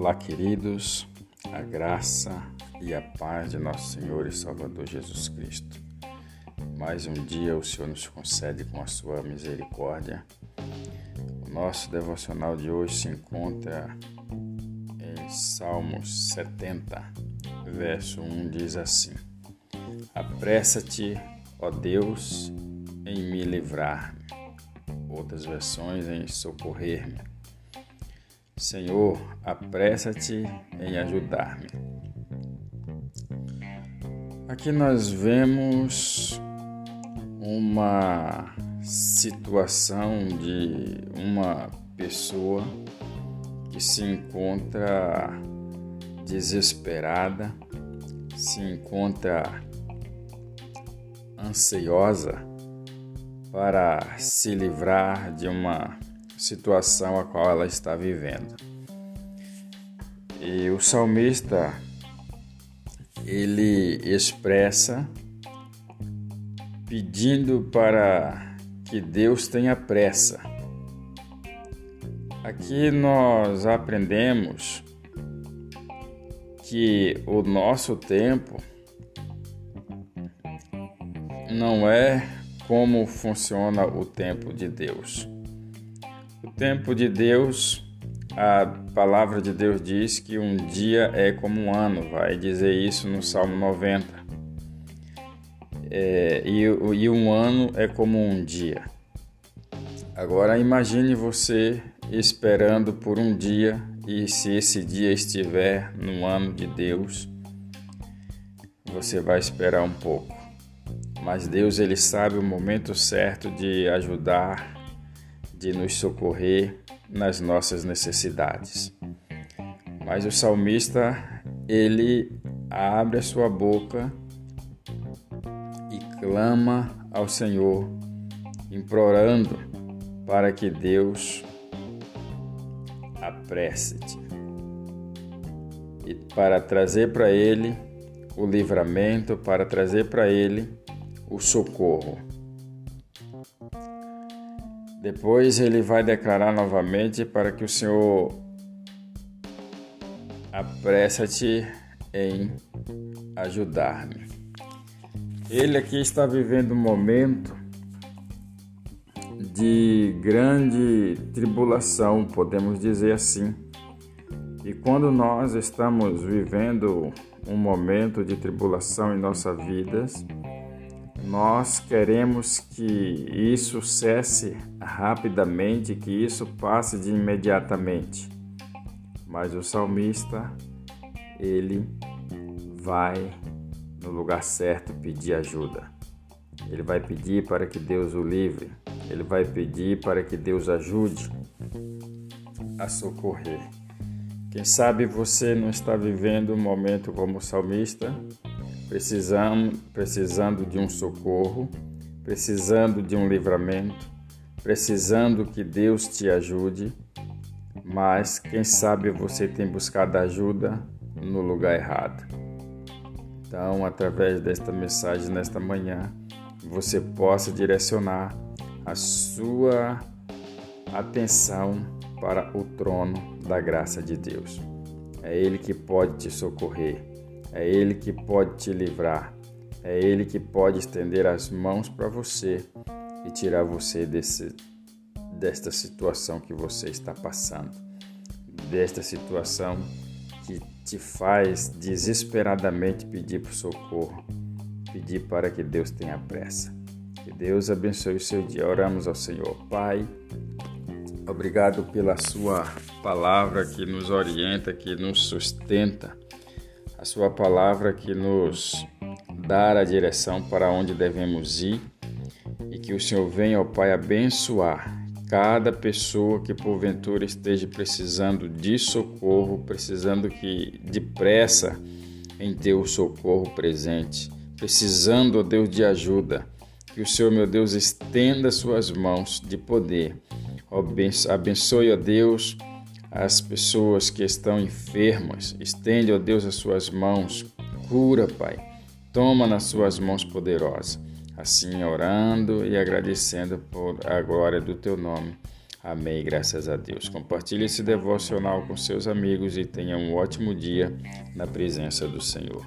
Olá, queridos, a graça e a paz de nosso Senhor e Salvador Jesus Cristo. Mais um dia o Senhor nos concede com a sua misericórdia. O nosso devocional de hoje se encontra em Salmos 70, verso 1 diz assim: Apressa-te, ó Deus, em me livrar-me. Outras versões em socorrer-me Senhor, apressa-te em ajudar-me. Aqui nós vemos uma situação de uma pessoa que se encontra desesperada, se encontra ansiosa para se livrar de uma situação a qual ela está vivendo. E o salmista ele expressa pedindo para que Deus tenha pressa. Aqui nós aprendemos que o nosso tempo não é como funciona o tempo de Deus. Tempo de Deus, a palavra de Deus diz que um dia é como um ano, vai dizer isso no Salmo 90. É, e, e um ano é como um dia. Agora imagine você esperando por um dia e se esse dia estiver no ano de Deus, você vai esperar um pouco. Mas Deus ele sabe o momento certo de ajudar de nos socorrer nas nossas necessidades. Mas o salmista, ele abre a sua boca e clama ao Senhor, implorando para que Deus apresse-te e para trazer para ele o livramento, para trazer para ele o socorro. Depois ele vai declarar novamente para que o Senhor apressa-te em ajudar-me. Ele aqui está vivendo um momento de grande tribulação, podemos dizer assim. E quando nós estamos vivendo um momento de tribulação em nossas vidas, nós queremos que isso cesse rapidamente, que isso passe de imediatamente. Mas o salmista, ele vai no lugar certo pedir ajuda. Ele vai pedir para que Deus o livre. Ele vai pedir para que Deus ajude a socorrer. Quem sabe você não está vivendo um momento como salmista, precisando, de um socorro, precisando de um livramento, precisando que Deus te ajude, mas quem sabe você tem buscado ajuda no lugar errado. Então, através desta mensagem nesta manhã, você possa direcionar a sua atenção para o trono da graça de Deus. É Ele que pode te socorrer, é Ele que pode te livrar. É Ele que pode estender as mãos para você e tirar você desse, desta situação que você está passando, desta situação que te faz desesperadamente pedir por socorro, pedir para que Deus tenha pressa. Que Deus abençoe o seu dia. Oramos ao Senhor. Pai, obrigado pela Sua palavra que nos orienta, que nos sustenta a Sua palavra que nos dá a direção para onde devemos ir e que o Senhor venha, ó Pai, abençoar cada pessoa que porventura esteja precisando de socorro, precisando que depressa em o socorro presente, precisando, ó Deus, de ajuda. Que o Senhor, meu Deus, estenda suas mãos de poder. Abençoe, ó Deus, as pessoas que estão enfermas. Estende, ó Deus, as suas mãos. Cura, Pai. Toma nas suas mãos poderosas. Assim, orando e agradecendo por a glória do teu nome. Amém, graças a Deus. Compartilhe esse devocional com seus amigos e tenha um ótimo dia na presença do Senhor.